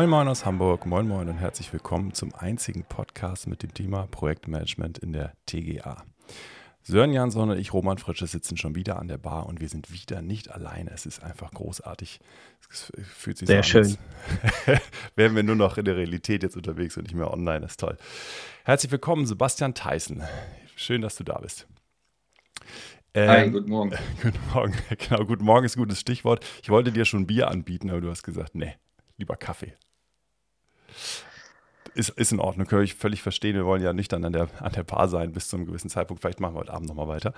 Moin Moin aus Hamburg, moin Moin und herzlich willkommen zum einzigen Podcast mit dem Thema Projektmanagement in der TGA. Sören Jansson und ich, Roman Fritsche, sitzen schon wieder an der Bar und wir sind wieder nicht alleine. Es ist einfach großartig. Es fühlt sich Sehr so an, schön. wären wir nur noch in der Realität jetzt unterwegs und nicht mehr online. Das ist toll. Herzlich willkommen, Sebastian Theissen. Schön, dass du da bist. Ähm, Hi, guten Morgen. Guten Morgen. Genau, guten Morgen ist ein gutes Stichwort. Ich wollte dir schon Bier anbieten, aber du hast gesagt, nee, lieber Kaffee. Ist, ist in Ordnung, kann ich völlig verstehen. Wir wollen ja nüchtern an der, an der Bar sein bis zu einem gewissen Zeitpunkt. Vielleicht machen wir heute Abend nochmal weiter.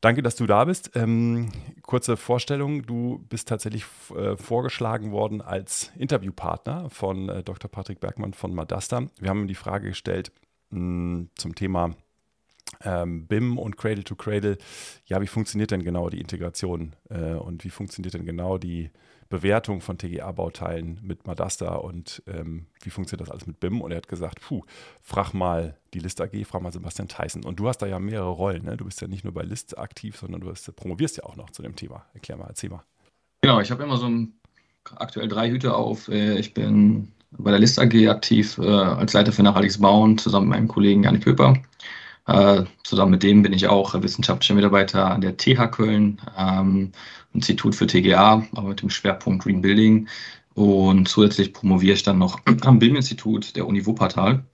Danke, dass du da bist. Ähm, kurze Vorstellung: Du bist tatsächlich äh, vorgeschlagen worden als Interviewpartner von äh, Dr. Patrick Bergmann von Madasta. Wir haben ihm die Frage gestellt mh, hm, zum Thema ähm, BIM und Cradle to Cradle. Ja, wie funktioniert denn genau die Integration äh, und wie funktioniert denn genau die Bewertung von TGA-Bauteilen mit Madasta und ähm, wie funktioniert das alles mit BIM? Und er hat gesagt, puh, frag mal die List AG, frag mal Sebastian Theissen. Und du hast da ja mehrere Rollen, ne? Du bist ja nicht nur bei List aktiv, sondern du hast, promovierst ja auch noch zu dem Thema. Erklär mal, erzähl mal. Genau, ich habe immer so ein, aktuell drei Hüte auf. Äh, ich bin bei der List AG aktiv äh, als Leiter für nachhaltiges Bauen zusammen mit meinem Kollegen Janik Pöper. Äh, zusammen mit dem bin ich auch wissenschaftlicher Mitarbeiter an der TH Köln, ähm, Institut für TGA, aber mit dem Schwerpunkt Green Building. Und zusätzlich promoviere ich dann noch am BIM-Institut der Uni Wuppertal.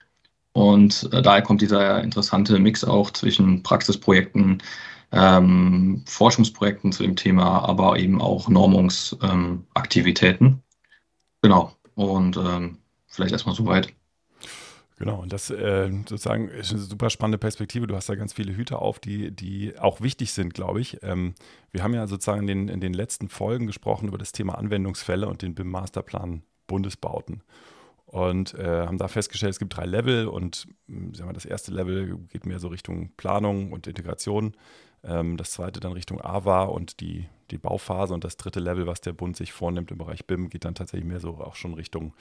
Und äh, daher kommt dieser interessante Mix auch zwischen Praxisprojekten, ähm, Forschungsprojekten zu dem Thema, aber eben auch Normungsaktivitäten. Ähm, genau. Und ähm, vielleicht erstmal soweit. Genau, und das äh, sozusagen ist eine super spannende Perspektive. Du hast da ganz viele Hüte auf, die, die auch wichtig sind, glaube ich. Ähm, wir haben ja sozusagen in den, in den letzten Folgen gesprochen über das Thema Anwendungsfälle und den BIM-Masterplan Bundesbauten. Und äh, haben da festgestellt, es gibt drei Level und hm, sagen wir, das erste Level geht mehr so Richtung Planung und Integration. Ähm, das zweite dann Richtung AWA und die, die Bauphase und das dritte Level, was der Bund sich vornimmt im Bereich BIM, geht dann tatsächlich mehr so auch schon Richtung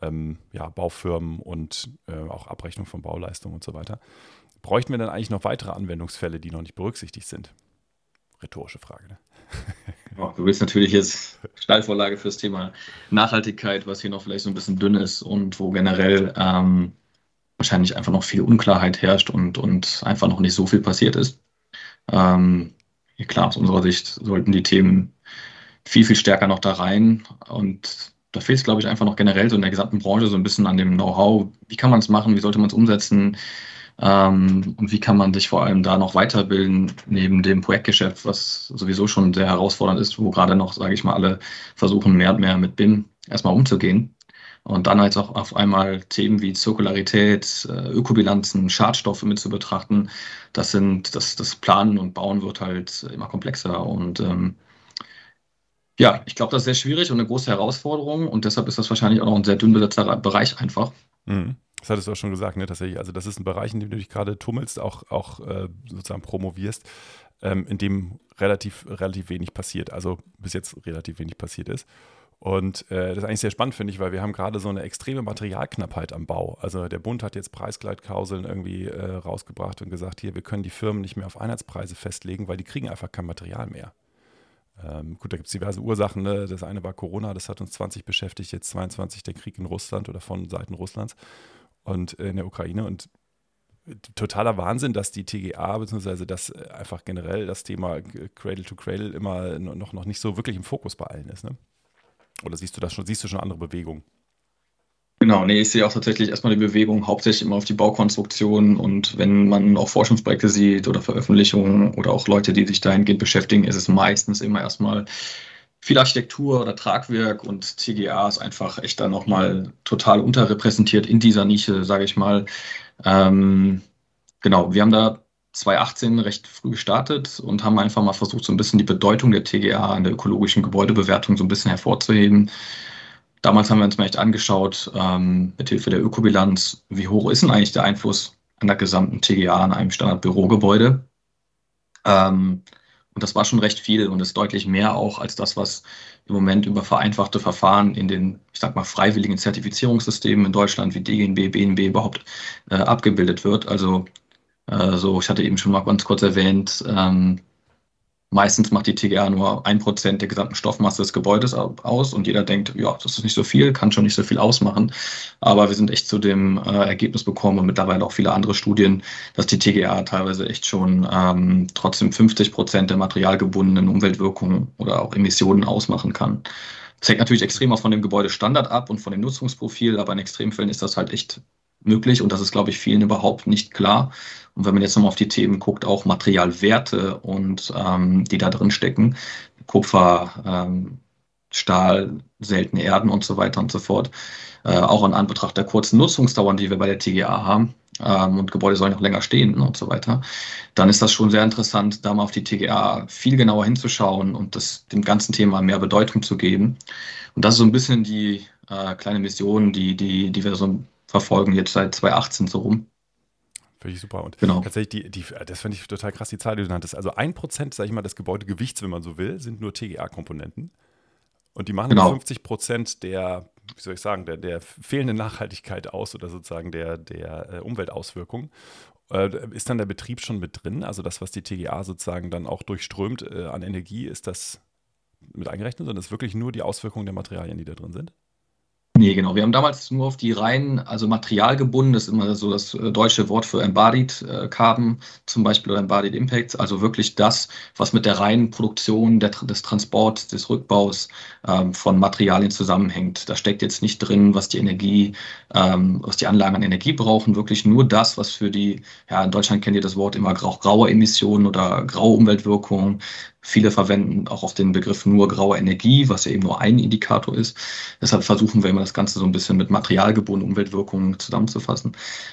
ähm, ja, Baufirmen und äh, auch Abrechnung von Bauleistungen und so weiter. Bräuchten wir dann eigentlich noch weitere Anwendungsfälle, die noch nicht berücksichtigt sind? Rhetorische Frage. Ne? Oh, du willst natürlich jetzt Steilvorlage fürs Thema Nachhaltigkeit, was hier noch vielleicht so ein bisschen dünn ist und wo generell ähm, wahrscheinlich einfach noch viel Unklarheit herrscht und, und einfach noch nicht so viel passiert ist. Ähm, ja, klar, aus unserer Sicht sollten die Themen viel, viel stärker noch da rein und da fehlt es, glaube ich, einfach noch generell so in der gesamten Branche so ein bisschen an dem Know-how. Wie kann man es machen? Wie sollte man es umsetzen? Ähm, und wie kann man sich vor allem da noch weiterbilden, neben dem Projektgeschäft, was sowieso schon sehr herausfordernd ist, wo gerade noch, sage ich mal, alle versuchen, mehr und mehr mit BIM erstmal umzugehen. Und dann halt auch auf einmal Themen wie Zirkularität, äh, Ökobilanzen, Schadstoffe mit zu betrachten. Das sind, das, das Planen und Bauen wird halt immer komplexer. Und ähm, ja, ich glaube, das ist sehr schwierig und eine große Herausforderung und deshalb ist das wahrscheinlich auch noch ein sehr dünn besetzter Bereich einfach. Mhm. Das hattest du auch schon gesagt, ne, tatsächlich. Also, das ist ein Bereich, in dem du dich gerade tummelst, auch, auch äh, sozusagen promovierst, ähm, in dem relativ, relativ wenig passiert. Also, bis jetzt relativ wenig passiert ist. Und äh, das ist eigentlich sehr spannend, finde ich, weil wir haben gerade so eine extreme Materialknappheit am Bau. Also der Bund hat jetzt Preisgleitklauseln irgendwie äh, rausgebracht und gesagt, hier, wir können die Firmen nicht mehr auf Einheitspreise festlegen, weil die kriegen einfach kein Material mehr. Ähm, gut, da gibt es diverse Ursachen. Ne? Das eine war Corona, das hat uns 20 beschäftigt, jetzt 22 der Krieg in Russland oder von Seiten Russlands und äh, in der Ukraine. Und totaler Wahnsinn, dass die TGA, beziehungsweise das äh, einfach generell das Thema Cradle to Cradle immer noch, noch nicht so wirklich im Fokus bei allen ist. Ne? Oder siehst du das schon, siehst du schon andere Bewegungen? Genau, nee, ich sehe auch tatsächlich erstmal die Bewegung hauptsächlich immer auf die Baukonstruktion und wenn man auch Forschungsprojekte sieht oder Veröffentlichungen oder auch Leute, die sich dahingehend beschäftigen, ist es meistens immer erstmal viel Architektur oder Tragwerk und TGA ist einfach echt dann nochmal total unterrepräsentiert in dieser Nische, sage ich mal. Ähm, genau, wir haben da 2018 recht früh gestartet und haben einfach mal versucht, so ein bisschen die Bedeutung der TGA in der ökologischen Gebäudebewertung so ein bisschen hervorzuheben. Damals haben wir uns mal echt angeschaut, ähm, mithilfe der Ökobilanz, wie hoch ist denn eigentlich der Einfluss an der gesamten TGA an einem Standardbürogebäude? Ähm, und das war schon recht viel und ist deutlich mehr auch als das, was im Moment über vereinfachte Verfahren in den, ich sag mal, freiwilligen Zertifizierungssystemen in Deutschland wie DGNB, BNB überhaupt äh, abgebildet wird. Also, äh, so, ich hatte eben schon mal ganz kurz erwähnt, ähm, Meistens macht die TGA nur ein Prozent der gesamten Stoffmasse des Gebäudes aus und jeder denkt, ja, das ist nicht so viel, kann schon nicht so viel ausmachen. Aber wir sind echt zu dem äh, Ergebnis bekommen und mittlerweile auch viele andere Studien, dass die TGA teilweise echt schon ähm, trotzdem 50 Prozent der materialgebundenen Umweltwirkungen oder auch Emissionen ausmachen kann. Das hängt natürlich extrem auch von dem Gebäudestandard ab und von dem Nutzungsprofil, aber in Extremfällen ist das halt echt möglich und das ist, glaube ich, vielen überhaupt nicht klar. Und wenn man jetzt nochmal auf die Themen guckt, auch Materialwerte und ähm, die da drin stecken, Kupfer, ähm, Stahl, seltene Erden und so weiter und so fort, äh, auch in Anbetracht der kurzen Nutzungsdauern, die wir bei der TGA haben, ähm, und Gebäude sollen noch länger stehen und so weiter, dann ist das schon sehr interessant, da mal auf die TGA viel genauer hinzuschauen und das, dem ganzen Thema mehr Bedeutung zu geben. Und das ist so ein bisschen die äh, kleine Mission, die, die, die wir so verfolgen, jetzt seit 2018 so rum. Finde ich super. Und genau. tatsächlich, die, die, das finde ich total krass, die Zahl, die du nanntest. Also ein Prozent, sage ich mal, des Gebäudegewichts, wenn man so will, sind nur TGA-Komponenten. Und die machen genau. 50 Prozent der, wie soll ich sagen, der, der fehlenden Nachhaltigkeit aus oder sozusagen der, der äh, Umweltauswirkungen. Äh, ist dann der Betrieb schon mit drin? Also das, was die TGA sozusagen dann auch durchströmt äh, an Energie, ist das mit eingerechnet, sondern ist wirklich nur die Auswirkungen der Materialien, die da drin sind? Nee, genau. Wir haben damals nur auf die rein, also materialgebunden, das ist immer so das äh, deutsche Wort für Embodied äh, Carbon zum Beispiel oder Embodied Impacts, also wirklich das, was mit der reinen Produktion der, des Transports, des Rückbaus ähm, von Materialien zusammenhängt. Da steckt jetzt nicht drin, was die Energie, ähm, was die Anlagen an Energie brauchen, wirklich nur das, was für die, ja, in Deutschland kennt ihr das Wort immer grau, graue Emissionen oder graue Umweltwirkungen, Viele verwenden auch auf den Begriff nur graue Energie, was ja eben nur ein Indikator ist. Deshalb versuchen wir immer das Ganze so ein bisschen mit materialgebundenen Umweltwirkungen zusammenzufassen.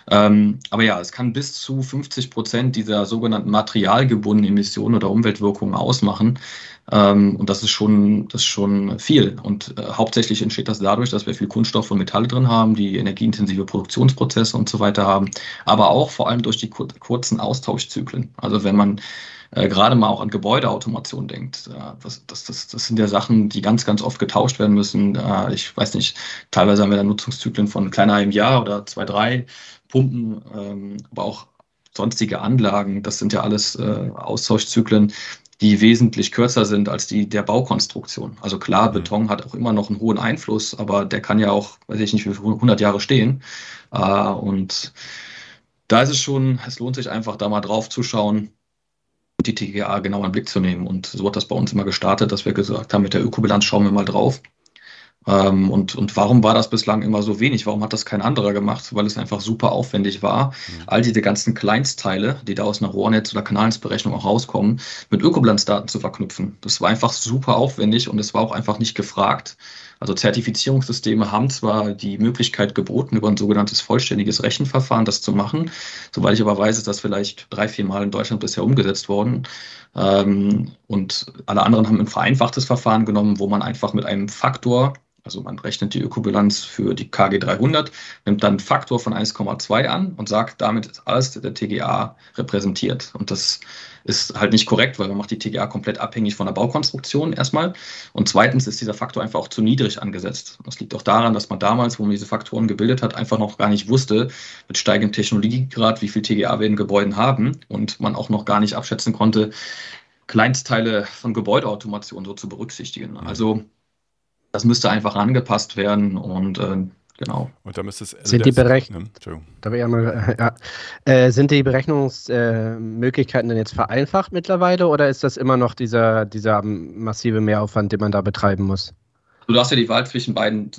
Ähm, aber ja, es kann bis zu 50 Prozent dieser sogenannten materialgebundenen Emissionen oder Umweltwirkungen ausmachen. Ähm, und das ist schon, das ist schon viel. Und äh, hauptsächlich entsteht das dadurch, dass wir viel Kunststoff und Metalle drin haben, die energieintensive Produktionsprozesse und so weiter haben. Aber auch vor allem durch die kur kurzen Austauschzyklen. Also wenn man äh, gerade mal auch an Gebäudeautomation denkt. Äh, das, das, das, das sind ja Sachen, die ganz, ganz oft getauscht werden müssen. Äh, ich weiß nicht, teilweise haben wir da Nutzungszyklen von kleiner einem Jahr oder zwei, drei Pumpen, ähm, aber auch sonstige Anlagen. Das sind ja alles äh, Austauschzyklen, die wesentlich kürzer sind als die der Baukonstruktion. Also klar, mhm. Beton hat auch immer noch einen hohen Einfluss, aber der kann ja auch, weiß ich nicht, wie 100 Jahre stehen. Äh, und da ist es schon, es lohnt sich einfach da mal drauf zu schauen, die TGA genau in den Blick zu nehmen. Und so hat das bei uns immer gestartet, dass wir gesagt haben, mit der Ökobilanz schauen wir mal drauf. Ähm, und, und warum war das bislang immer so wenig? Warum hat das kein anderer gemacht? Weil es einfach super aufwendig war, mhm. all diese ganzen Kleinstteile, die da aus einer Rohrnetz- oder Kanalsberechnung auch rauskommen, mit Ökobilanzdaten zu verknüpfen. Das war einfach super aufwendig und es war auch einfach nicht gefragt. Also Zertifizierungssysteme haben zwar die Möglichkeit geboten, über ein sogenanntes vollständiges Rechenverfahren das zu machen. Soweit ich aber weiß, ist das vielleicht drei, vier Mal in Deutschland bisher umgesetzt worden. Ähm, und alle anderen haben ein vereinfachtes Verfahren genommen, wo man einfach mit einem Faktor also man rechnet die Ökobilanz für die KG 300, nimmt dann einen Faktor von 1,2 an und sagt, damit ist alles der TGA repräsentiert. Und das ist halt nicht korrekt, weil man macht die TGA komplett abhängig von der Baukonstruktion erstmal. Und zweitens ist dieser Faktor einfach auch zu niedrig angesetzt. Das liegt auch daran, dass man damals, wo man diese Faktoren gebildet hat, einfach noch gar nicht wusste, mit steigendem Technologiegrad, wie viel TGA wir in Gebäuden haben und man auch noch gar nicht abschätzen konnte, Kleinstteile von Gebäudeautomation so zu berücksichtigen. Also das müsste einfach angepasst werden und äh, genau. Und da müsste es also sind die Berechnungen. Ne? Ja mal, ja. Äh, sind die Berechnungsmöglichkeiten äh, denn jetzt vereinfacht mittlerweile oder ist das immer noch dieser, dieser massive Mehraufwand, den man da betreiben muss? Du hast ja die Wahl zwischen beiden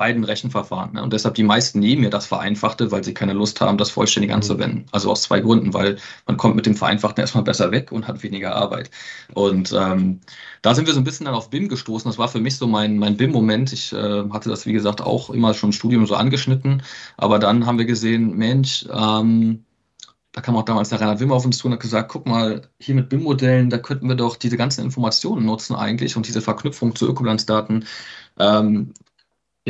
beiden Rechenverfahren. Ne? Und deshalb die meisten nehmen mir das Vereinfachte, weil sie keine Lust haben, das vollständig mhm. anzuwenden. Also aus zwei Gründen, weil man kommt mit dem Vereinfachten erstmal besser weg und hat weniger Arbeit. Und ähm, da sind wir so ein bisschen dann auf BIM gestoßen. Das war für mich so mein, mein BIM-Moment. Ich äh, hatte das, wie gesagt, auch immer schon im Studium so angeschnitten. Aber dann haben wir gesehen, Mensch, ähm, da kam auch damals der Rainer Wimmer auf uns zu und hat gesagt, guck mal, hier mit BIM-Modellen, da könnten wir doch diese ganzen Informationen nutzen eigentlich und diese Verknüpfung zu Ökobilanzdaten. Ähm,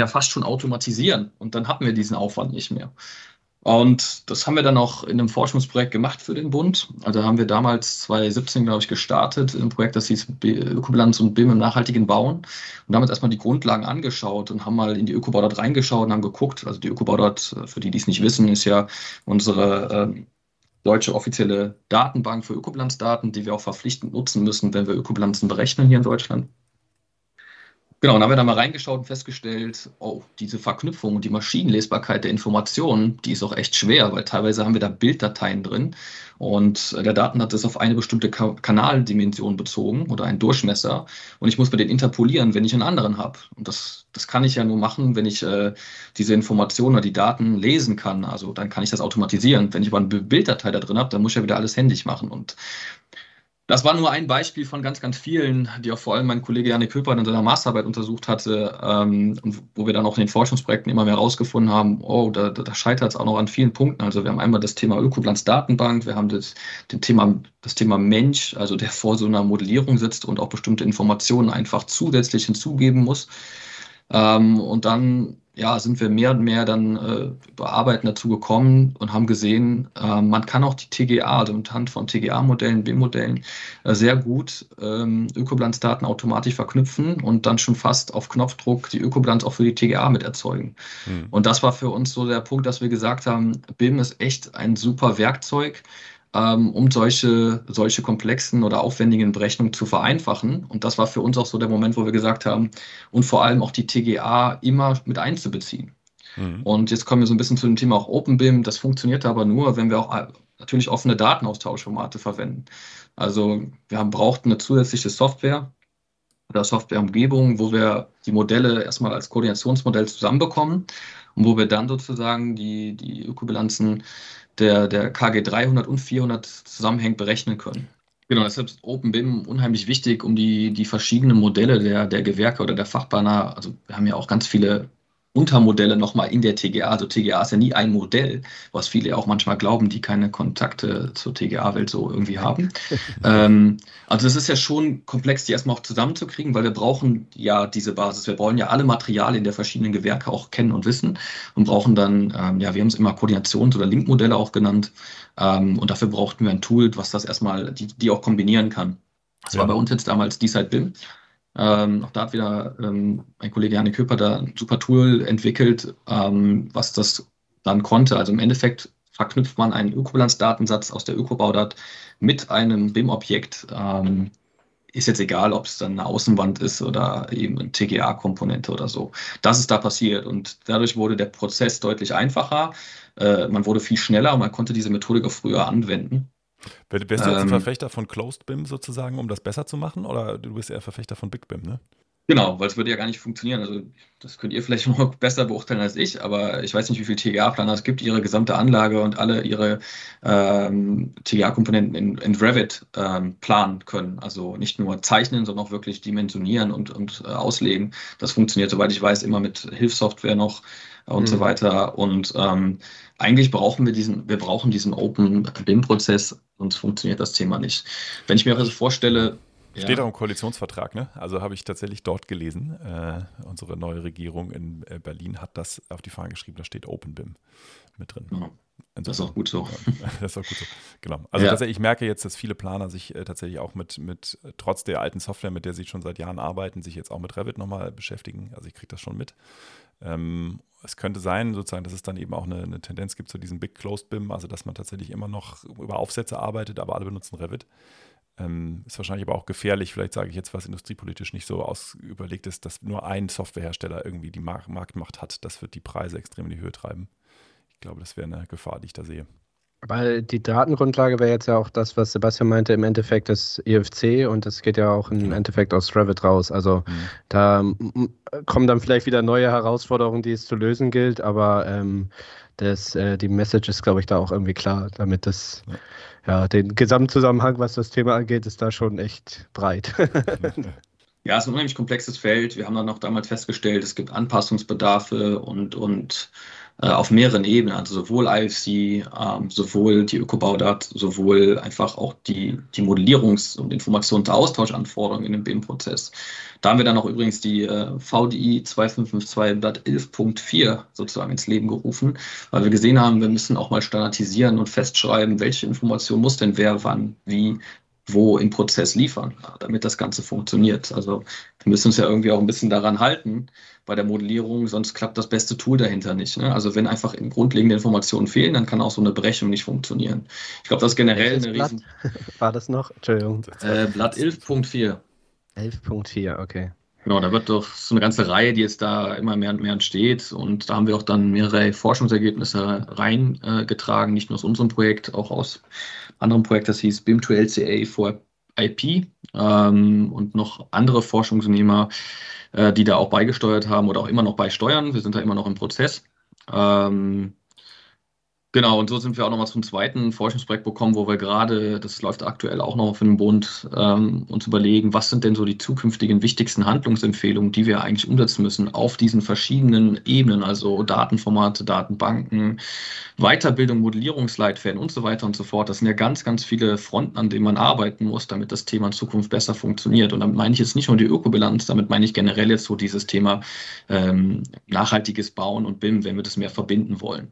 ja fast schon automatisieren und dann hatten wir diesen Aufwand nicht mehr. Und das haben wir dann auch in einem Forschungsprojekt gemacht für den Bund. Also haben wir damals 2017, glaube ich, gestartet, ein Projekt, das hieß Ökobilanz und BIM im nachhaltigen Bauen. Und damals erstmal die Grundlagen angeschaut und haben mal in die Ökobaudot reingeschaut und haben geguckt. Also die Ökobaudot, für die, die es nicht wissen, ist ja unsere äh, deutsche offizielle Datenbank für Ökobilanzdaten, die wir auch verpflichtend nutzen müssen, wenn wir Ökobilanzen berechnen hier in Deutschland. Genau, dann haben wir da mal reingeschaut und festgestellt, oh, diese Verknüpfung und die Maschinenlesbarkeit der Informationen, die ist auch echt schwer, weil teilweise haben wir da Bilddateien drin und der Datensatz ist auf eine bestimmte Ka Kanaldimension bezogen oder einen Durchmesser und ich muss mir den interpolieren, wenn ich einen anderen habe. Und das, das kann ich ja nur machen, wenn ich äh, diese Informationen oder die Daten lesen kann. Also dann kann ich das automatisieren. Wenn ich aber eine Bilddatei da drin habe, dann muss ich ja wieder alles händisch machen. Und das war nur ein Beispiel von ganz, ganz vielen, die auch vor allem mein Kollege Janik Köper in seiner Masterarbeit untersucht hatte, ähm, und wo wir dann auch in den Forschungsprojekten immer mehr herausgefunden haben, oh, da, da scheitert es auch noch an vielen Punkten. Also wir haben einmal das Thema Ökobilanz-Datenbank, wir haben das, den Thema, das Thema Mensch, also der vor so einer Modellierung sitzt und auch bestimmte Informationen einfach zusätzlich hinzugeben muss. Ähm, und dann ja, sind wir mehr und mehr dann äh, bearbeiten dazu gekommen und haben gesehen, äh, man kann auch die TGA, also anhand von TGA-Modellen, B-Modellen, äh, sehr gut ähm, Ökobilanzdaten automatisch verknüpfen und dann schon fast auf Knopfdruck die Ökobilanz auch für die TGA mit erzeugen. Mhm. Und das war für uns so der Punkt, dass wir gesagt haben, BIM ist echt ein super Werkzeug, ähm, um solche, solche komplexen oder aufwendigen Berechnungen zu vereinfachen. Und das war für uns auch so der Moment, wo wir gesagt haben, und vor allem auch die TGA immer mit einzubeziehen. Mhm. Und jetzt kommen wir so ein bisschen zu dem Thema auch OpenBIM. Das funktioniert aber nur, wenn wir auch äh, natürlich offene Datenaustauschformate verwenden. Also wir haben, brauchten eine zusätzliche Software oder Softwareumgebung, wo wir die Modelle erstmal als Koordinationsmodell zusammenbekommen und wo wir dann sozusagen die, die Ökobilanzen der, der KG 300 und 400 zusammenhängend berechnen können. Genau, deshalb ist OpenBIM unheimlich wichtig, um die, die verschiedenen Modelle der, der Gewerke oder der Fachbanner, also wir haben ja auch ganz viele Untermodelle nochmal in der TGA. Also TGA ist ja nie ein Modell, was viele auch manchmal glauben, die keine Kontakte zur TGA-Welt so irgendwie haben. ähm, also es ist ja schon komplex, die erstmal auch zusammenzukriegen, weil wir brauchen ja diese Basis. Wir wollen ja alle Materialien der verschiedenen Gewerke auch kennen und wissen und brauchen dann, ähm, ja, wir haben es immer Koordinations- oder Linkmodelle auch genannt. Ähm, und dafür brauchten wir ein Tool, was das erstmal, die, die auch kombinieren kann. Das ja. war bei uns jetzt damals D-Side BIM. Ähm, auch da hat wieder ähm, mein Kollege Janik Köper da ein super Tool entwickelt, ähm, was das dann konnte. Also im Endeffekt verknüpft man einen Ökobilanzdatensatz aus der Ökobaudat mit einem BIM-Objekt. Ähm, ist jetzt egal, ob es dann eine Außenwand ist oder eben eine TGA-Komponente oder so. Das ist da passiert und dadurch wurde der Prozess deutlich einfacher. Äh, man wurde viel schneller und man konnte diese Methodik auch früher anwenden. Wärst du jetzt ein ähm. Verfechter von Closed BIM sozusagen, um das besser zu machen? Oder du bist eher Verfechter von Big BIM, ne? Genau, weil es würde ja gar nicht funktionieren. Also das könnt ihr vielleicht noch besser beurteilen als ich, aber ich weiß nicht, wie viele TGA-Planer es gibt, die ihre gesamte Anlage und alle ihre ähm, TGA-Komponenten in, in, Revit ähm, planen können. Also nicht nur zeichnen, sondern auch wirklich dimensionieren und, und äh, auslegen. Das funktioniert, soweit ich weiß, immer mit Hilfssoftware noch und mhm. so weiter. Und ähm, eigentlich brauchen wir diesen, wir brauchen diesen Open BIM-Prozess, sonst funktioniert das Thema nicht. Wenn ich mir also vorstelle, Steht ja. auch im Koalitionsvertrag, ne? Also habe ich tatsächlich dort gelesen. Äh, unsere neue Regierung in äh, Berlin hat das auf die Fahne geschrieben, da steht Open BIM mit drin. Ja. Das ist auch gut so. das ist auch gut so. Genau. Also ja. ich merke jetzt, dass viele Planer sich äh, tatsächlich auch mit, mit, trotz der alten Software, mit der sie schon seit Jahren arbeiten, sich jetzt auch mit Revit nochmal beschäftigen. Also ich kriege das schon mit. Ähm, es könnte sein, sozusagen, dass es dann eben auch eine, eine, Tendenz gibt zu diesem Big Closed BIM, also dass man tatsächlich immer noch über Aufsätze arbeitet, aber alle benutzen Revit. Ähm, ist wahrscheinlich aber auch gefährlich, vielleicht sage ich jetzt, was industriepolitisch nicht so ausüberlegt ist, dass nur ein Softwarehersteller irgendwie die Mark Marktmacht hat. Das wird die Preise extrem in die Höhe treiben. Ich glaube, das wäre eine Gefahr, die ich da sehe. Weil die Datengrundlage wäre jetzt ja auch das, was Sebastian meinte, im Endeffekt das EFC und das geht ja auch im genau. Endeffekt aus Revit raus. Also mhm. da kommen dann vielleicht wieder neue Herausforderungen, die es zu lösen gilt, aber ähm, das, äh, die Message ist, glaube ich, da auch irgendwie klar, damit das, ja. Ja, den Gesamtzusammenhang, was das Thema angeht, ist da schon echt breit. Ja, es ist ein unheimlich komplexes Feld. Wir haben dann auch damals festgestellt, es gibt Anpassungsbedarfe und, und auf mehreren Ebenen, also sowohl IFC, ähm, sowohl die Ökobaudat, sowohl einfach auch die, die Modellierungs- und Informationsaustauschanforderungen in dem BIM-Prozess. Da haben wir dann auch übrigens die äh, VDI 2552.11.4 sozusagen ins Leben gerufen, weil wir gesehen haben, wir müssen auch mal standardisieren und festschreiben, welche Information muss denn wer wann wie wo im Prozess liefern, damit das Ganze funktioniert. Also wir müssen uns ja irgendwie auch ein bisschen daran halten bei der Modellierung, sonst klappt das beste Tool dahinter nicht. Ne? Also wenn einfach grundlegende Informationen fehlen, dann kann auch so eine Berechnung nicht funktionieren. Ich glaube, das ist generell eine Blatt? riesen... War das noch? Entschuldigung. Äh, Blatt 11.4. 11.4, okay. Genau, da wird doch so eine ganze Reihe, die jetzt da immer mehr und mehr entsteht. Und da haben wir auch dann mehrere Forschungsergebnisse reingetragen, nicht nur aus unserem Projekt, auch aus anderem Projekt, das hieß BIM2LCA for IP ähm, und noch andere Forschungsnehmer, äh, die da auch beigesteuert haben oder auch immer noch beisteuern. Wir sind da immer noch im Prozess. Ähm, Genau, und so sind wir auch nochmal zum zweiten Forschungsprojekt bekommen, wo wir gerade, das läuft aktuell auch noch für den Bund, ähm, uns überlegen, was sind denn so die zukünftigen wichtigsten Handlungsempfehlungen, die wir eigentlich umsetzen müssen auf diesen verschiedenen Ebenen, also Datenformate, Datenbanken, Weiterbildung, Modellierungsleitfäden und so weiter und so fort. Das sind ja ganz, ganz viele Fronten, an denen man arbeiten muss, damit das Thema in Zukunft besser funktioniert. Und damit meine ich jetzt nicht nur die Ökobilanz, damit meine ich generell jetzt so dieses Thema ähm, nachhaltiges Bauen und BIM, wenn wir das mehr verbinden wollen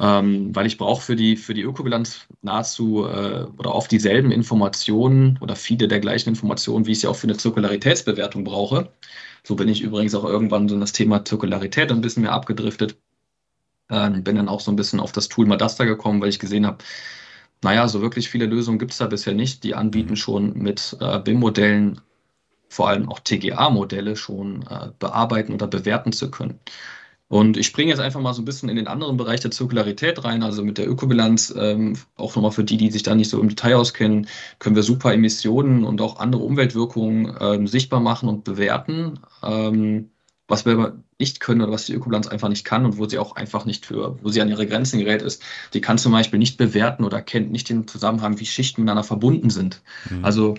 ähm, weil ich brauche für die, für die Ökobilanz nahezu äh, oder oft dieselben Informationen oder viele der gleichen Informationen, wie ich sie auch für eine Zirkularitätsbewertung brauche. So bin ich übrigens auch irgendwann so in das Thema Zirkularität ein bisschen mehr abgedriftet. Ähm, bin dann auch so ein bisschen auf das Tool Madasta gekommen, weil ich gesehen habe, naja, so wirklich viele Lösungen gibt es da bisher nicht. Die anbieten mhm. schon mit äh, BIM-Modellen, vor allem auch TGA-Modelle schon äh, bearbeiten oder bewerten zu können. Und ich springe jetzt einfach mal so ein bisschen in den anderen Bereich der Zirkularität rein, also mit der Ökobilanz, ähm, auch nochmal für die, die sich da nicht so im Detail auskennen, können wir super Emissionen und auch andere Umweltwirkungen ähm, sichtbar machen und bewerten. Ähm, was wir aber nicht können oder was die Ökobilanz einfach nicht kann und wo sie auch einfach nicht für, wo sie an ihre Grenzen gerät ist, die kann zum Beispiel nicht bewerten oder kennt nicht den Zusammenhang, wie Schichten miteinander verbunden sind. Mhm. Also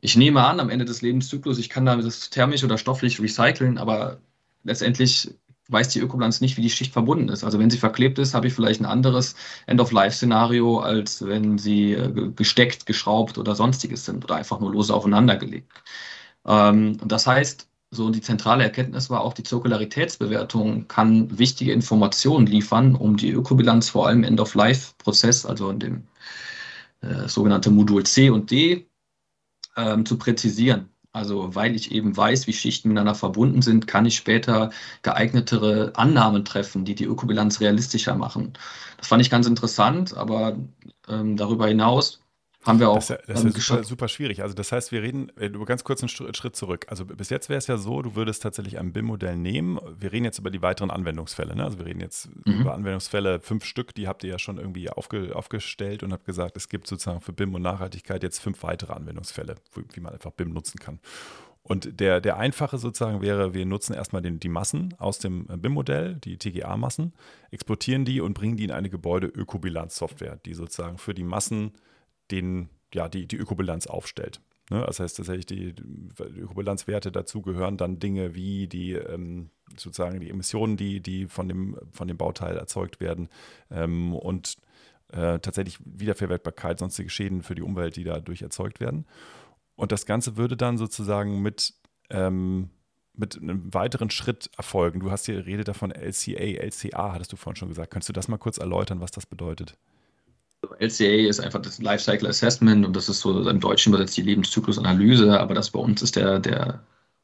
ich nehme an, am Ende des Lebenszyklus, ich kann da das thermisch oder stofflich recyceln, aber letztendlich weiß die Ökobilanz nicht, wie die Schicht verbunden ist. Also wenn sie verklebt ist, habe ich vielleicht ein anderes End-of-Life-Szenario, als wenn sie äh, gesteckt, geschraubt oder sonstiges sind oder einfach nur lose aufeinandergelegt. Ähm, das heißt, so die zentrale Erkenntnis war auch, die Zirkularitätsbewertung kann wichtige Informationen liefern, um die Ökobilanz vor allem End-of-Life-Prozess, also in dem äh, sogenannten Modul C und D, ähm, zu präzisieren. Also weil ich eben weiß, wie Schichten miteinander verbunden sind, kann ich später geeignetere Annahmen treffen, die die Ökobilanz realistischer machen. Das fand ich ganz interessant, aber ähm, darüber hinaus haben wir auch. Das, das ist super, super, schwierig. Also das heißt, wir reden über ganz kurz einen Schritt zurück. Also bis jetzt wäre es ja so, du würdest tatsächlich ein BIM-Modell nehmen. Wir reden jetzt über die weiteren Anwendungsfälle. Ne? Also wir reden jetzt mhm. über Anwendungsfälle, fünf Stück, die habt ihr ja schon irgendwie aufge, aufgestellt und habt gesagt, es gibt sozusagen für BIM und Nachhaltigkeit jetzt fünf weitere Anwendungsfälle, wie man einfach BIM nutzen kann. Und der, der einfache sozusagen wäre, wir nutzen erstmal den, die Massen aus dem BIM-Modell, die TGA-Massen, exportieren die und bringen die in eine Gebäude-Ökobilanz-Software, die sozusagen für die Massen den, ja, die, die Ökobilanz aufstellt. Ne? Das heißt tatsächlich, die, die Ökobilanzwerte dazu gehören dann Dinge wie die ähm, sozusagen die Emissionen, die, die von, dem, von dem Bauteil erzeugt werden ähm, und äh, tatsächlich Wiederverwertbarkeit, sonstige Schäden für die Umwelt, die dadurch erzeugt werden. Und das Ganze würde dann sozusagen mit, ähm, mit einem weiteren Schritt erfolgen. Du hast hier Rede davon LCA, LCA, hattest du vorhin schon gesagt. Könntest du das mal kurz erläutern, was das bedeutet? LCA ist einfach das Lifecycle Assessment und das ist so im Deutschen übersetzt die Lebenszyklusanalyse, aber das bei uns ist der, der,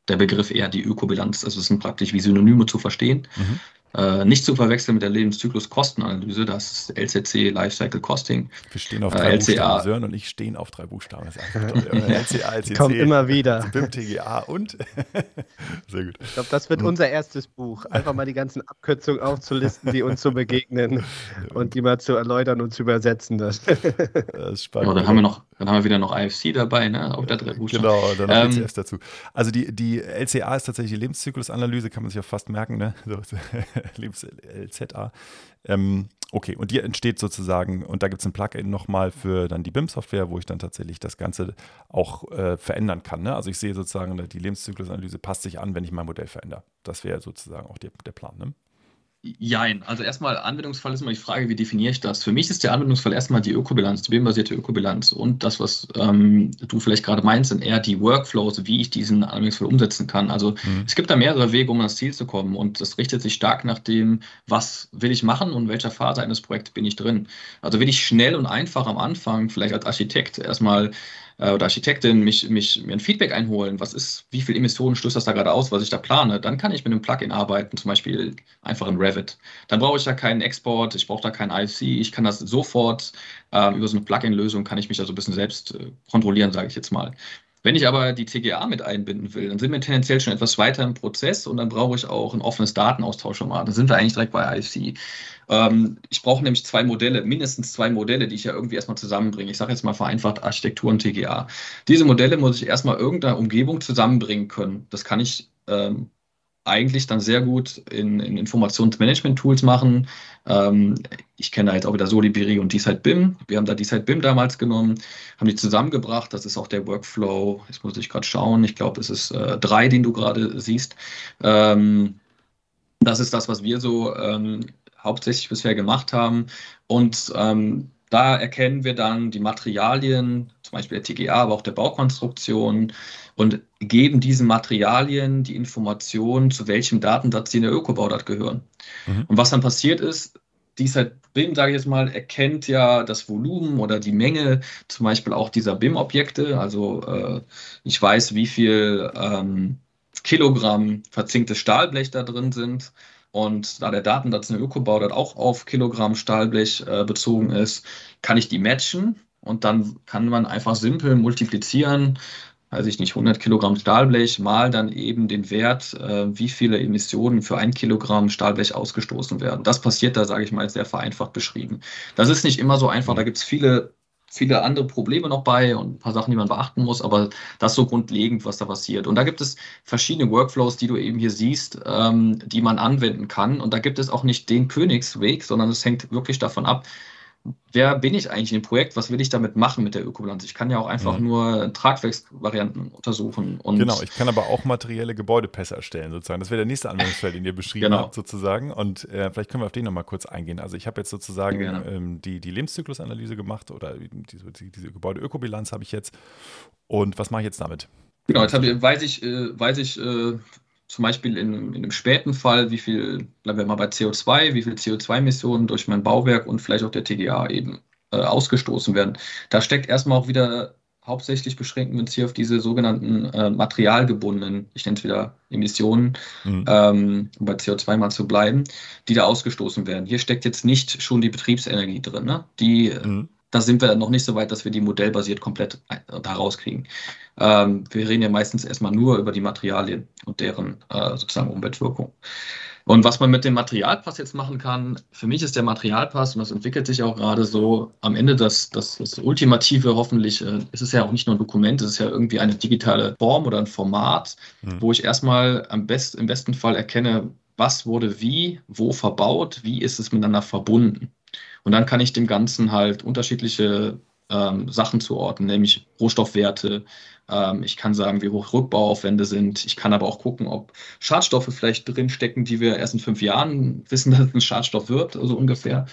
der Begriff eher die Ökobilanz. Also es sind praktisch wie Synonyme zu verstehen. Mhm. Äh, nicht zu verwechseln mit der Lebenszyklus-Kostenanalyse, das ist LCC, Lifecycle Costing. Wir stehen auf äh, drei äh, Buchstaben, Sören und ich stehen auf drei Buchstaben. Das ist einfach toll. LCA, LCC, Kommt immer wieder. BIM, TGA und? Sehr gut. Ich glaube, das wird unser erstes Buch. Einfach mal die ganzen Abkürzungen aufzulisten, die uns so begegnen und die mal zu erläutern und zu übersetzen. Das, das ist spannend. Oh, dann, haben wir noch, dann haben wir wieder noch IFC dabei, ne? Auch der drei Buchstaben. Genau, dann noch ähm, ECS dazu. Also die, die LCA ist tatsächlich die Lebenszyklusanalyse, kann man sich auch fast merken, ne? So, Lebens LZA. Ähm, okay, und die entsteht sozusagen, und da gibt es ein Plugin nochmal für dann die BIM-Software, wo ich dann tatsächlich das Ganze auch äh, verändern kann. Ne? Also ich sehe sozusagen, die Lebenszyklusanalyse passt sich an, wenn ich mein Modell verändere. Das wäre sozusagen auch die, der Plan. Ne? Jein. Also erstmal Anwendungsfall ist immer die Frage, wie definiere ich das? Für mich ist der Anwendungsfall erstmal die Ökobilanz, die BIM-basierte Ökobilanz. Und das, was ähm, du vielleicht gerade meinst, sind eher die Workflows, wie ich diesen Anwendungsfall umsetzen kann. Also mhm. es gibt da mehrere Wege, um ans Ziel zu kommen. Und das richtet sich stark nach dem, was will ich machen und in welcher Phase eines Projekts bin ich drin. Also will ich schnell und einfach am Anfang, vielleicht als Architekt, erstmal oder Architektin mich, mich, mir ein Feedback einholen, was ist, wie viel Emissionen stößt das da gerade aus, was ich da plane, dann kann ich mit einem Plugin arbeiten, zum Beispiel einfach in Revit. Dann brauche ich da keinen Export, ich brauche da kein IFC, ich kann das sofort äh, über so eine Plugin-Lösung kann ich mich also ein bisschen selbst äh, kontrollieren, sage ich jetzt mal. Wenn ich aber die TGA mit einbinden will, dann sind wir tendenziell schon etwas weiter im Prozess und dann brauche ich auch ein offenes Datenaustauschformat. Dann sind wir eigentlich direkt bei IFC. Ähm, ich brauche nämlich zwei Modelle, mindestens zwei Modelle, die ich ja irgendwie erstmal zusammenbringe. Ich sage jetzt mal vereinfacht Architektur und TGA. Diese Modelle muss ich erstmal irgendeiner Umgebung zusammenbringen können. Das kann ich ähm, eigentlich dann sehr gut in, in Informationsmanagement-Tools machen. Ähm, ich kenne da jetzt auch wieder Solibiri und DSide BIM. Wir haben da DSide BIM damals genommen, haben die zusammengebracht. Das ist auch der Workflow. Jetzt muss ich gerade schauen. Ich glaube, es ist äh, drei, den du gerade siehst. Ähm, das ist das, was wir so ähm, hauptsächlich bisher gemacht haben. Und ähm, da erkennen wir dann die Materialien, zum Beispiel der TGA, aber auch der Baukonstruktion und geben diesen Materialien die Information, zu welchem Datensatz die in der Ökobaudat gehören. Mhm. Und was dann passiert ist, dieser BIM, sage ich jetzt mal, erkennt ja das Volumen oder die Menge zum Beispiel auch dieser BIM-Objekte. Also äh, ich weiß, wie viel ähm, Kilogramm verzinktes Stahlblech da drin sind. Und da der Datensatz in der Ökobau dort auch auf Kilogramm Stahlblech äh, bezogen ist, kann ich die matchen und dann kann man einfach simpel multiplizieren, weiß ich nicht, 100 Kilogramm Stahlblech mal dann eben den Wert, äh, wie viele Emissionen für ein Kilogramm Stahlblech ausgestoßen werden. Das passiert da, sage ich mal, sehr vereinfacht beschrieben. Das ist nicht immer so einfach, da gibt es viele viele andere Probleme noch bei und ein paar Sachen, die man beachten muss, aber das ist so grundlegend, was da passiert. Und da gibt es verschiedene Workflows, die du eben hier siehst, ähm, die man anwenden kann. Und da gibt es auch nicht den Königsweg, sondern es hängt wirklich davon ab, wer bin ich eigentlich im Projekt, was will ich damit machen mit der Ökobilanz? Ich kann ja auch einfach mhm. nur Tragwerksvarianten untersuchen. genau, ich kann aber auch materielle Gebäudepässe erstellen, sozusagen. Das wäre der nächste Anwendungsfall, den ihr beschrieben genau. habt, sozusagen. Und äh, vielleicht können wir auf den nochmal kurz eingehen. Also ich habe jetzt sozusagen ähm, die, die Lebenszyklusanalyse gemacht oder diese, diese Gebäudeökobilanz habe ich jetzt. Und was mache ich jetzt damit? Genau, jetzt ich, weiß ich, äh, weiß ich äh, zum Beispiel in, in einem späten Fall, wie viel, bleiben wir mal bei CO2, wie viel CO2-Emissionen durch mein Bauwerk und vielleicht auch der TGA eben äh, ausgestoßen werden. Da steckt erstmal auch wieder hauptsächlich beschränken wir uns hier auf diese sogenannten äh, materialgebundenen, ich nenne es wieder Emissionen, mhm. ähm, um bei CO2 mal zu bleiben, die da ausgestoßen werden. Hier steckt jetzt nicht schon die Betriebsenergie drin. Ne? Die mhm da sind wir noch nicht so weit, dass wir die modellbasiert komplett da rauskriegen. Ähm, wir reden ja meistens erstmal nur über die Materialien und deren äh, sozusagen Umweltwirkung. Und was man mit dem Materialpass jetzt machen kann, für mich ist der Materialpass, und das entwickelt sich auch gerade so, am Ende das, das, das Ultimative hoffentlich, äh, es ist ja auch nicht nur ein Dokument, es ist ja irgendwie eine digitale Form oder ein Format, mhm. wo ich erstmal am best, im besten Fall erkenne, was wurde wie, wo verbaut, wie ist es miteinander verbunden. Und dann kann ich dem Ganzen halt unterschiedliche ähm, Sachen zuordnen, nämlich Rohstoffwerte. Ähm, ich kann sagen, wie hoch Rückbauaufwände sind. Ich kann aber auch gucken, ob Schadstoffe vielleicht drinstecken, die wir erst in fünf Jahren wissen, dass es ein Schadstoff wird, also ungefähr.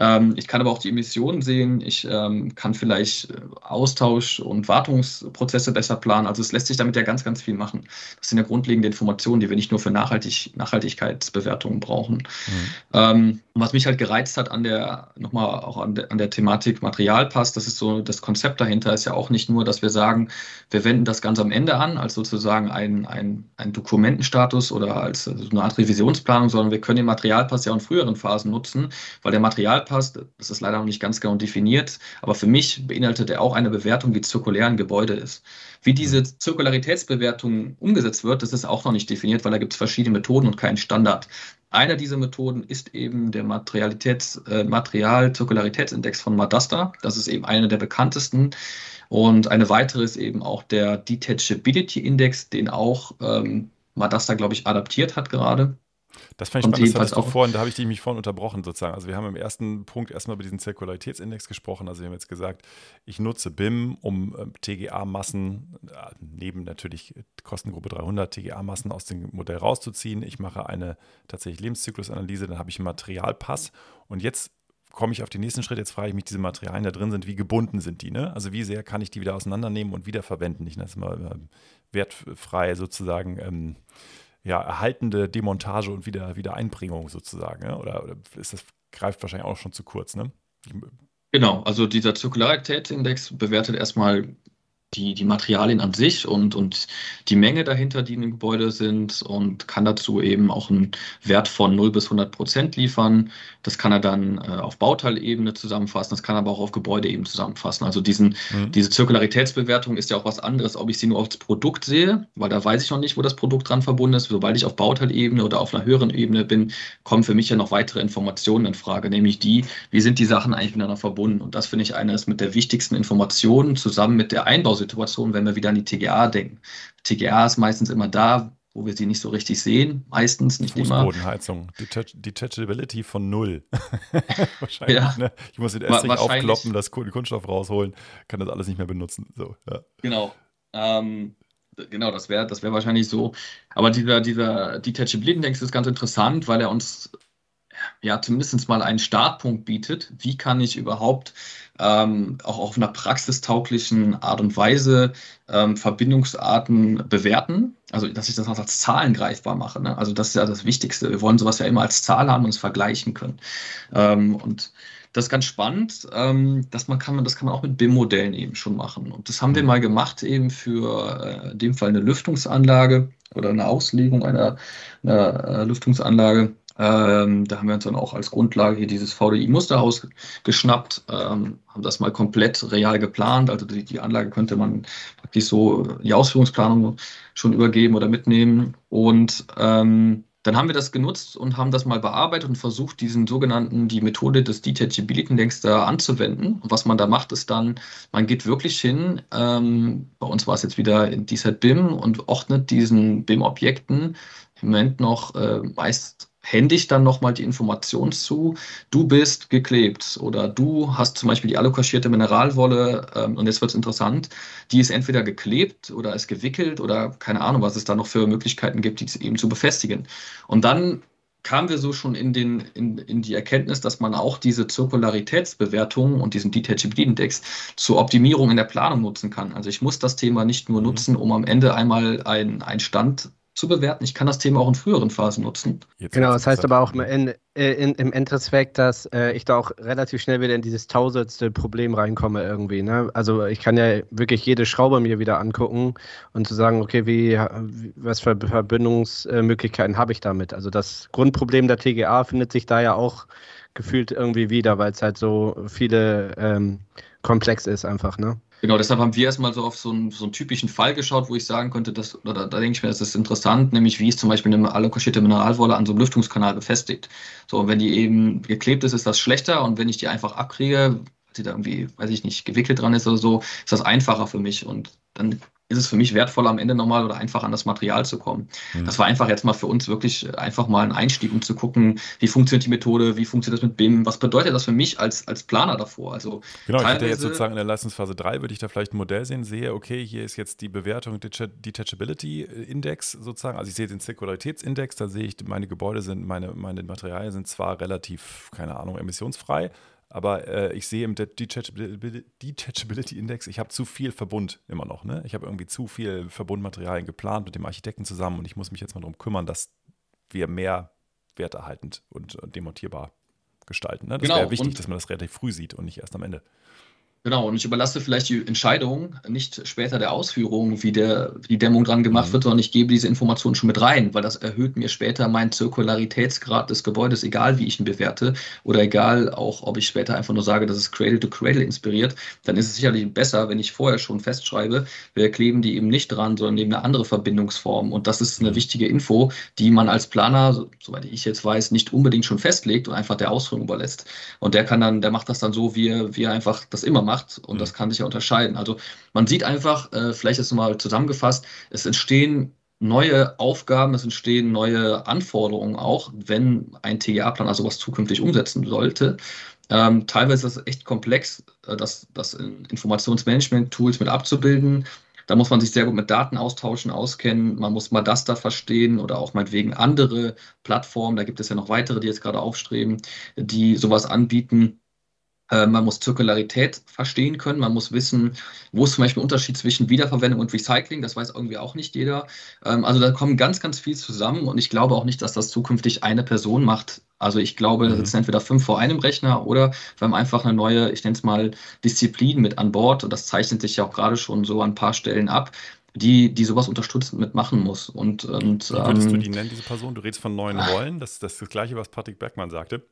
Ähm, ich kann aber auch die Emissionen sehen. Ich ähm, kann vielleicht äh, Austausch- und Wartungsprozesse besser planen. Also es lässt sich damit ja ganz, ganz viel machen. Das sind ja grundlegende Informationen, die wir nicht nur für Nachhaltig Nachhaltigkeitsbewertungen brauchen. Mhm. Ähm, was mich halt gereizt hat an der, nochmal auch an der, an der Thematik Materialpass, das ist so, das Konzept dahinter ist ja auch nicht nur, dass wir sagen, wir wenden das ganz am Ende an, als sozusagen ein, ein, ein Dokumentenstatus oder als also eine Art Revisionsplanung, sondern wir können den Materialpass ja auch in früheren Phasen nutzen, weil der Materialpass passt. Das ist leider noch nicht ganz genau definiert, aber für mich beinhaltet er auch eine Bewertung, wie zirkulär ein Gebäude ist. Wie diese Zirkularitätsbewertung umgesetzt wird, das ist auch noch nicht definiert, weil da gibt es verschiedene Methoden und keinen Standard. Einer dieser Methoden ist eben der Materialitäts, äh, Material-Zirkularitätsindex von Madasta. Das ist eben eine der bekanntesten. Und eine weitere ist eben auch der Detachability Index, den auch ähm, Madasta, glaube ich, adaptiert hat gerade. Das fand ich spannend, das hattest du vorhin, da habe ich dich mich vorhin unterbrochen sozusagen. Also wir haben im ersten Punkt erstmal über diesen Zirkularitätsindex gesprochen. Also wir haben jetzt gesagt, ich nutze BIM, um äh, TGA-Massen, äh, neben natürlich Kostengruppe 300 TGA-Massen aus dem Modell rauszuziehen. Ich mache eine tatsächlich Lebenszyklusanalyse, dann habe ich einen Materialpass und jetzt komme ich auf den nächsten Schritt. Jetzt frage ich mich, diese Materialien da drin sind, wie gebunden sind die? Ne? Also wie sehr kann ich die wieder auseinandernehmen und wiederverwenden? Ich nenne es mal äh, wertfrei sozusagen ähm, ja, erhaltende Demontage und wieder, Wiedereinbringung sozusagen. Ja? Oder, oder ist das greift wahrscheinlich auch schon zu kurz, ne? Genau, also dieser Zirkularitätsindex bewertet erstmal die, die Materialien an sich und, und die Menge dahinter, die in dem Gebäude sind und kann dazu eben auch einen Wert von 0 bis 100 Prozent liefern. Das kann er dann äh, auf Bauteilebene zusammenfassen, das kann aber auch auf Gebäudeebene zusammenfassen. Also diesen, mhm. diese Zirkularitätsbewertung ist ja auch was anderes, ob ich sie nur aufs Produkt sehe, weil da weiß ich noch nicht, wo das Produkt dran verbunden ist. Sobald ich auf Bauteilebene oder auf einer höheren Ebene bin, kommen für mich ja noch weitere Informationen in Frage, nämlich die, wie sind die Sachen eigentlich miteinander verbunden. Und das finde ich eines mit der wichtigsten Informationen zusammen mit der Einbau Situation, wenn wir wieder an die TGA denken. TGA ist meistens immer da, wo wir sie nicht so richtig sehen, meistens nicht immer. Fußbodenheizung, Detachability von null. Wahrscheinlich. Ja. Ne? Ich muss den Estrich aufkloppen, das Kunststoff rausholen, kann das alles nicht mehr benutzen. So, ja. Genau. Ähm, genau, das wäre das wär wahrscheinlich so. Aber dieser, dieser Detachability Index ist ganz interessant, weil er uns ja zumindest mal einen Startpunkt bietet. Wie kann ich überhaupt ähm, auch auf einer praxistauglichen Art und Weise ähm, Verbindungsarten bewerten? Also, dass ich das auch als Zahlen greifbar mache. Ne? Also, das ist ja das Wichtigste. Wir wollen sowas ja immer als Zahl haben und es vergleichen können. Ähm, und das ist ganz spannend. Ähm, dass man kann, das kann man auch mit BIM-Modellen eben schon machen. Und das haben wir mhm. mal gemacht, eben für äh, in dem Fall eine Lüftungsanlage oder eine Auslegung einer, einer äh, Lüftungsanlage. Ähm, da haben wir uns dann auch als Grundlage hier dieses VDI-Musterhaus geschnappt, ähm, haben das mal komplett real geplant. Also die, die, Anlage könnte man praktisch so die Ausführungsplanung schon übergeben oder mitnehmen. Und ähm, dann haben wir das genutzt und haben das mal bearbeitet und versucht, diesen sogenannten, die Methode des Detachability Index da anzuwenden. Und was man da macht, ist dann, man geht wirklich hin, ähm, bei uns war es jetzt wieder in DSET BIM und ordnet diesen BIM-Objekten im Moment noch äh, meist händig dann nochmal die Information zu, du bist geklebt oder du hast zum Beispiel die alukaschierte Mineralwolle ähm, und jetzt wird es interessant, die ist entweder geklebt oder ist gewickelt oder keine Ahnung, was es da noch für Möglichkeiten gibt, die eben zu befestigen. Und dann kamen wir so schon in, den, in, in die Erkenntnis, dass man auch diese Zirkularitätsbewertung und diesen Detachability Index zur Optimierung in der Planung nutzen kann. Also ich muss das Thema nicht nur mhm. nutzen, um am Ende einmal einen Stand zu bewerten. Ich kann das Thema auch in früheren Phasen nutzen. Jetzt genau, das heißt aber auch in, in, im Endeffekt, dass äh, ich da auch relativ schnell wieder in dieses tausendste Problem reinkomme irgendwie. Ne? Also ich kann ja wirklich jede Schraube mir wieder angucken und zu sagen, okay, wie, was für Verbindungsmöglichkeiten habe ich damit? Also das Grundproblem der TGA findet sich da ja auch gefühlt irgendwie wieder, weil es halt so viele ähm, komplex ist einfach, ne? Genau, deshalb haben wir erstmal so auf so einen, so einen typischen Fall geschaut, wo ich sagen könnte, dass, oder da denke ich mir, das ist interessant, nämlich wie ist zum Beispiel eine allokassierte Mineralwolle an so einem Lüftungskanal befestigt. So, und wenn die eben geklebt ist, ist das schlechter und wenn ich die einfach abkriege, sie da irgendwie, weiß ich nicht, gewickelt dran ist oder so, ist das einfacher für mich und dann ist es für mich wertvoll, am Ende nochmal oder einfach an das Material zu kommen. Mhm. Das war einfach jetzt mal für uns wirklich einfach mal ein Einstieg, um zu gucken, wie funktioniert die Methode, wie funktioniert das mit BIM, was bedeutet das für mich als, als Planer davor? Also genau, ich hätte jetzt sozusagen in der Leistungsphase 3 würde ich da vielleicht ein Modell sehen, sehe, okay, hier ist jetzt die Bewertung Detachability Index sozusagen, also ich sehe den Zirkularitätsindex, da sehe ich, meine Gebäude sind, meine, meine Materialien sind zwar relativ, keine Ahnung, emissionsfrei, aber äh, ich sehe im Detachability Index, ich habe zu viel Verbund immer noch. Ne? Ich habe irgendwie zu viel Verbundmaterialien geplant mit dem Architekten zusammen und ich muss mich jetzt mal darum kümmern, dass wir mehr werterhaltend und, und demontierbar gestalten. Ne? Das genau. wäre wichtig, dass man das relativ früh sieht und nicht erst am Ende. Genau, und ich überlasse vielleicht die Entscheidung nicht später der Ausführung, wie, der, wie die Dämmung dran gemacht mhm. wird, sondern ich gebe diese Informationen schon mit rein, weil das erhöht mir später meinen Zirkularitätsgrad des Gebäudes, egal wie ich ihn bewerte oder egal auch, ob ich später einfach nur sage, dass es Cradle to Cradle inspiriert, dann ist es sicherlich besser, wenn ich vorher schon festschreibe, wir kleben die eben nicht dran, sondern nehmen eine andere Verbindungsform. Und das ist eine mhm. wichtige Info, die man als Planer, soweit ich jetzt weiß, nicht unbedingt schon festlegt und einfach der Ausführung überlässt. Und der kann dann, der macht das dann so, wie er, wie er einfach das immer macht macht und mhm. das kann sich ja unterscheiden. Also man sieht einfach, äh, vielleicht ist es mal zusammengefasst, es entstehen neue Aufgaben, es entstehen neue Anforderungen auch, wenn ein TGA-Planer sowas zukünftig umsetzen sollte. Ähm, teilweise ist es echt komplex, äh, das, das in Informationsmanagement-Tools mit abzubilden. Da muss man sich sehr gut mit Daten austauschen, auskennen. Man muss mal das da verstehen oder auch meinetwegen andere Plattformen. Da gibt es ja noch weitere, die jetzt gerade aufstreben, die sowas anbieten. Äh, man muss Zirkularität verstehen können. Man muss wissen, wo ist zum Beispiel der Unterschied zwischen Wiederverwendung und Recycling. Das weiß irgendwie auch nicht jeder. Ähm, also da kommen ganz, ganz viel zusammen und ich glaube auch nicht, dass das zukünftig eine Person macht. Also ich glaube, mhm. es sind entweder fünf vor einem Rechner oder wir haben einfach eine neue, ich nenne es mal, Disziplin mit an Bord und das zeichnet sich ja auch gerade schon so an ein paar Stellen ab die, die sowas unterstützend mitmachen muss. Und, und, Wie würdest ähm, du die nennen, diese Person? Du redest von neuen Rollen. Das, das ist das Gleiche, was Patrick Bergmann sagte.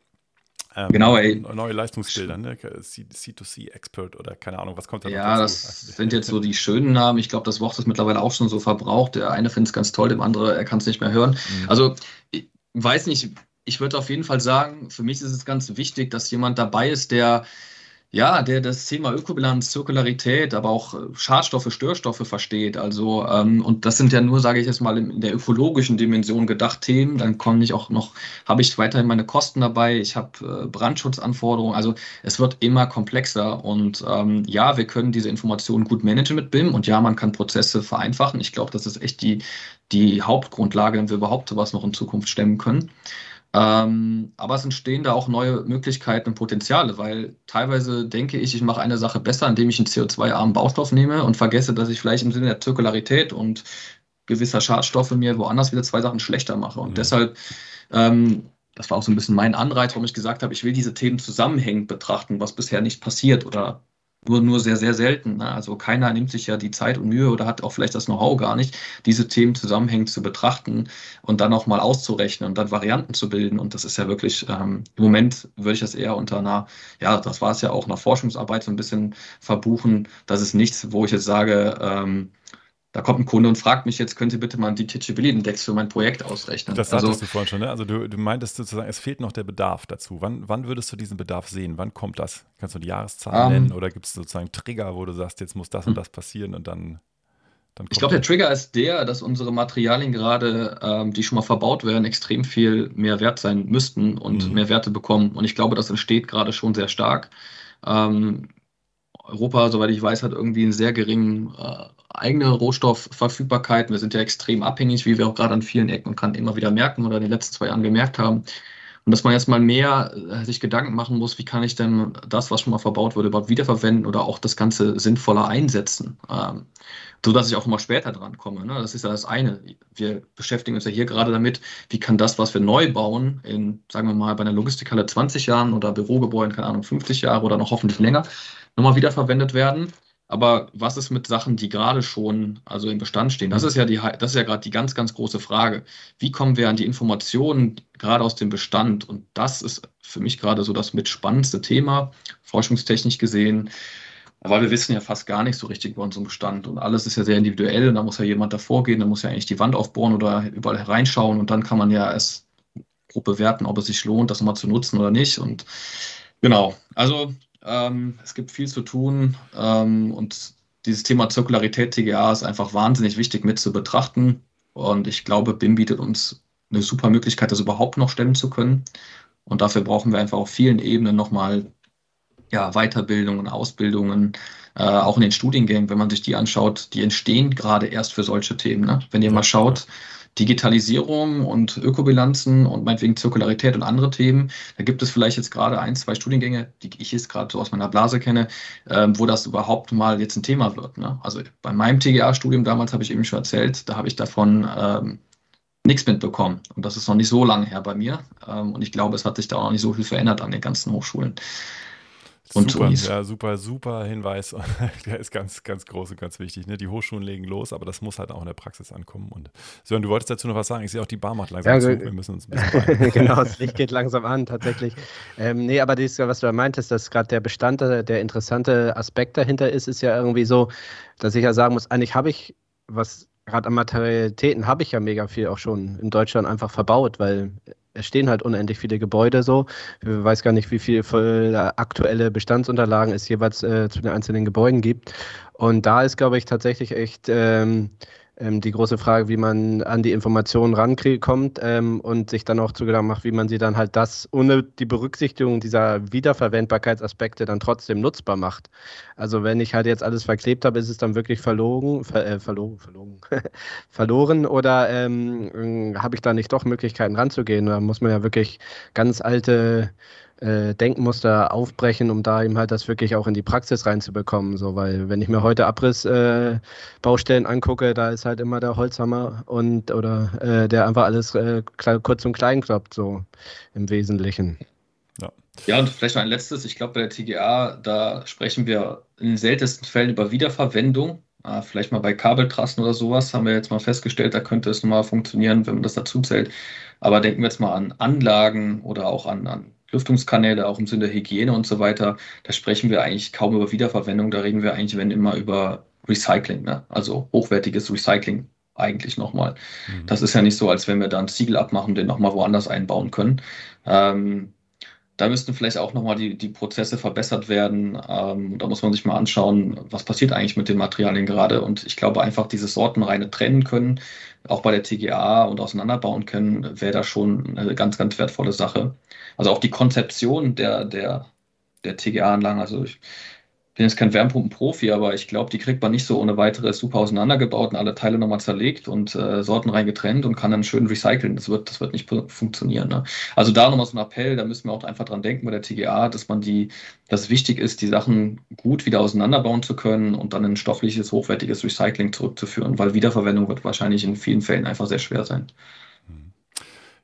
Ähm, genau, ey. Neue Leistungsbilder, ne? C2C-Expert oder keine Ahnung, was kommt da ja, das sind jetzt so die schönen Namen. Ich glaube, das Wort ist mittlerweile auch schon so verbraucht. Der eine findet es ganz toll, dem andere, er kann es nicht mehr hören. Mhm. Also, ich weiß nicht, ich würde auf jeden Fall sagen, für mich ist es ganz wichtig, dass jemand dabei ist, der ja, der das Thema Ökobilanz, Zirkularität, aber auch äh, Schadstoffe, Störstoffe versteht. Also, ähm, und das sind ja nur, sage ich jetzt mal, in der ökologischen Dimension gedacht Themen. Dann komme ich auch noch, habe ich weiterhin meine Kosten dabei, ich habe äh, Brandschutzanforderungen. Also es wird immer komplexer. Und ähm, ja, wir können diese Informationen gut managen mit BIM und ja, man kann Prozesse vereinfachen. Ich glaube, das ist echt die, die Hauptgrundlage, wenn wir überhaupt sowas noch in Zukunft stemmen können. Ähm, aber es entstehen da auch neue Möglichkeiten und Potenziale, weil teilweise denke ich, ich mache eine Sache besser, indem ich einen CO2-armen Baustoff nehme und vergesse, dass ich vielleicht im Sinne der Zirkularität und gewisser Schadstoffe mir woanders wieder zwei Sachen schlechter mache. Und mhm. deshalb, ähm, das war auch so ein bisschen mein Anreiz, warum ich gesagt habe, ich will diese Themen zusammenhängend betrachten, was bisher nicht passiert oder nur, nur sehr, sehr selten. Ne? Also keiner nimmt sich ja die Zeit und Mühe oder hat auch vielleicht das Know-how gar nicht, diese Themen zusammenhängend zu betrachten und dann auch mal auszurechnen und dann Varianten zu bilden. Und das ist ja wirklich, ähm, im Moment würde ich das eher unter einer, ja, das war es ja auch, einer Forschungsarbeit so ein bisschen verbuchen. Das ist nichts, wo ich jetzt sage, ähm, da kommt ein Kunde und fragt mich jetzt, können Sie bitte mal einen Detachability-Index für mein Projekt ausrechnen? Das sagtest also, du vorhin schon, ne? Also du, du meintest sozusagen, es fehlt noch der Bedarf dazu. Wann, wann würdest du diesen Bedarf sehen? Wann kommt das? Kannst du die Jahreszahl um, ähm. nennen oder gibt es sozusagen Trigger, wo du sagst, jetzt muss das und hm. das passieren und dann ich glaube, der Trigger ist der, dass unsere Materialien gerade, ähm, die schon mal verbaut werden, extrem viel mehr wert sein müssten und mhm. mehr Werte bekommen. Und ich glaube, das entsteht gerade schon sehr stark. Ähm, Europa, soweit ich weiß, hat irgendwie einen sehr geringen äh, eigene Rohstoffverfügbarkeit. Wir sind ja extrem abhängig, wie wir auch gerade an vielen Ecken und Kanten immer wieder merken oder in den letzten zwei Jahren gemerkt haben. Und dass man jetzt mal mehr äh, sich Gedanken machen muss, wie kann ich denn das, was schon mal verbaut wurde, überhaupt wiederverwenden oder auch das Ganze sinnvoller einsetzen. Ähm, so dass ich auch mal später dran komme. Ne? Das ist ja das eine. Wir beschäftigen uns ja hier gerade damit, wie kann das, was wir neu bauen, in, sagen wir mal, bei einer Logistikhalle 20 Jahren oder Bürogebäuden, keine Ahnung, 50 Jahre oder noch hoffentlich länger, nochmal wiederverwendet werden. Aber was ist mit Sachen, die gerade schon also im Bestand stehen? Das ist ja die, das ist ja gerade die ganz, ganz große Frage. Wie kommen wir an die Informationen gerade aus dem Bestand? Und das ist für mich gerade so das mit spannendste Thema, forschungstechnisch gesehen. Weil wir wissen ja fast gar nicht so richtig über unseren Bestand und alles ist ja sehr individuell und da muss ja jemand davor gehen, da muss ja eigentlich die Wand aufbohren oder überall hereinschauen und dann kann man ja es grob bewerten, ob es sich lohnt, das nochmal zu nutzen oder nicht. Und genau, also ähm, es gibt viel zu tun ähm, und dieses Thema Zirkularität TGA ist einfach wahnsinnig wichtig mit zu betrachten. Und ich glaube, BIM bietet uns eine super Möglichkeit, das überhaupt noch stemmen zu können. Und dafür brauchen wir einfach auf vielen Ebenen nochmal ja, Weiterbildungen, Ausbildungen, äh, auch in den Studiengängen, wenn man sich die anschaut, die entstehen gerade erst für solche Themen. Ne? Wenn ihr mal schaut, Digitalisierung und Ökobilanzen und meinetwegen Zirkularität und andere Themen. Da gibt es vielleicht jetzt gerade ein, zwei Studiengänge, die ich jetzt gerade so aus meiner Blase kenne, ähm, wo das überhaupt mal jetzt ein Thema wird. Ne? Also bei meinem TGA-Studium damals habe ich eben schon erzählt, da habe ich davon ähm, nichts mitbekommen. Und das ist noch nicht so lange her bei mir. Ähm, und ich glaube, es hat sich da auch noch nicht so viel verändert an den ganzen Hochschulen. Und super, Unis. ja, super, super Hinweis. Der ist ganz, ganz groß und ganz wichtig. Ne? Die Hochschulen legen los, aber das muss halt auch in der Praxis ankommen. Und Sören, du wolltest dazu noch was sagen. Ich sehe auch, die Bar macht langsam ja, zu. Wir müssen uns ein bisschen Genau, das Licht geht langsam an, tatsächlich. Ähm, nee, aber das, was du da meintest, dass gerade der Bestand, der interessante Aspekt dahinter ist, ist ja irgendwie so, dass ich ja sagen muss, eigentlich habe ich was gerade an Materialitäten habe ich ja mega viel auch schon in Deutschland einfach verbaut, weil es stehen halt unendlich viele Gebäude so. Ich weiß gar nicht, wie viele aktuelle Bestandsunterlagen es jeweils äh, zu den einzelnen Gebäuden gibt. Und da ist, glaube ich, tatsächlich echt ähm, ähm, die große Frage, wie man an die Informationen rankommt ähm, und sich dann auch zu Gedanken macht, wie man sie dann halt das ohne die Berücksichtigung dieser Wiederverwendbarkeitsaspekte dann trotzdem nutzbar macht. Also wenn ich halt jetzt alles verklebt habe, ist es dann wirklich verlogen, ver, äh, verlogen, verlogen, verloren oder ähm, habe ich da nicht doch Möglichkeiten ranzugehen? Da muss man ja wirklich ganz alte äh, Denkmuster aufbrechen, um da eben halt das wirklich auch in die Praxis reinzubekommen. So, weil wenn ich mir heute Abrissbaustellen äh, angucke, da ist halt immer der Holzhammer und oder äh, der einfach alles äh, kurz und klein klappt, so im Wesentlichen. Ja. ja, und vielleicht noch ein letztes. Ich glaube, bei der TGA, da sprechen wir in den seltensten Fällen über Wiederverwendung. Ah, vielleicht mal bei Kabeltrassen oder sowas haben wir jetzt mal festgestellt, da könnte es nochmal funktionieren, wenn man das dazu zählt. Aber denken wir jetzt mal an Anlagen oder auch an, an Lüftungskanäle, auch im Sinne der Hygiene und so weiter. Da sprechen wir eigentlich kaum über Wiederverwendung, da reden wir eigentlich, wenn immer über Recycling, ne? also hochwertiges Recycling eigentlich nochmal. Mhm. Das ist ja nicht so, als wenn wir da ein Ziegel abmachen, den nochmal woanders einbauen können. Ähm, da müssten vielleicht auch nochmal die, die Prozesse verbessert werden. Ähm, da muss man sich mal anschauen, was passiert eigentlich mit den Materialien gerade. Und ich glaube einfach, diese Sortenreine trennen können, auch bei der TGA und auseinanderbauen können, wäre da schon eine ganz, ganz wertvolle Sache. Also auch die Konzeption der, der, der TGA-Anlagen, also ich bin jetzt kein Wärmepumpenprofi, aber ich glaube, die kriegt man nicht so ohne weiteres super auseinandergebaut und alle Teile nochmal zerlegt und äh, sortenrein getrennt und kann dann schön recyceln. Das wird, das wird nicht funktionieren. Ne? Also da nochmal so ein Appell, da müssen wir auch einfach dran denken bei der TGA, dass man die, dass wichtig ist, die Sachen gut wieder auseinanderbauen zu können und dann ein stoffliches, hochwertiges Recycling zurückzuführen, weil Wiederverwendung wird wahrscheinlich in vielen Fällen einfach sehr schwer sein.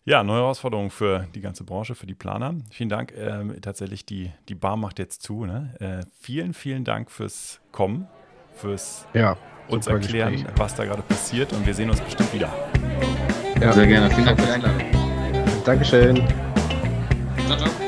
Ja, neue Herausforderung für die ganze Branche, für die Planer. Vielen Dank. Ähm, tatsächlich, die, die Bar macht jetzt zu. Ne? Äh, vielen, vielen Dank fürs Kommen, fürs ja, uns erklären, Gespräch. was da gerade passiert. Und wir sehen uns bestimmt wieder. Ja, sehr gerne. Vielen Dank für die Einladung. Dankeschön. Ciao, ciao.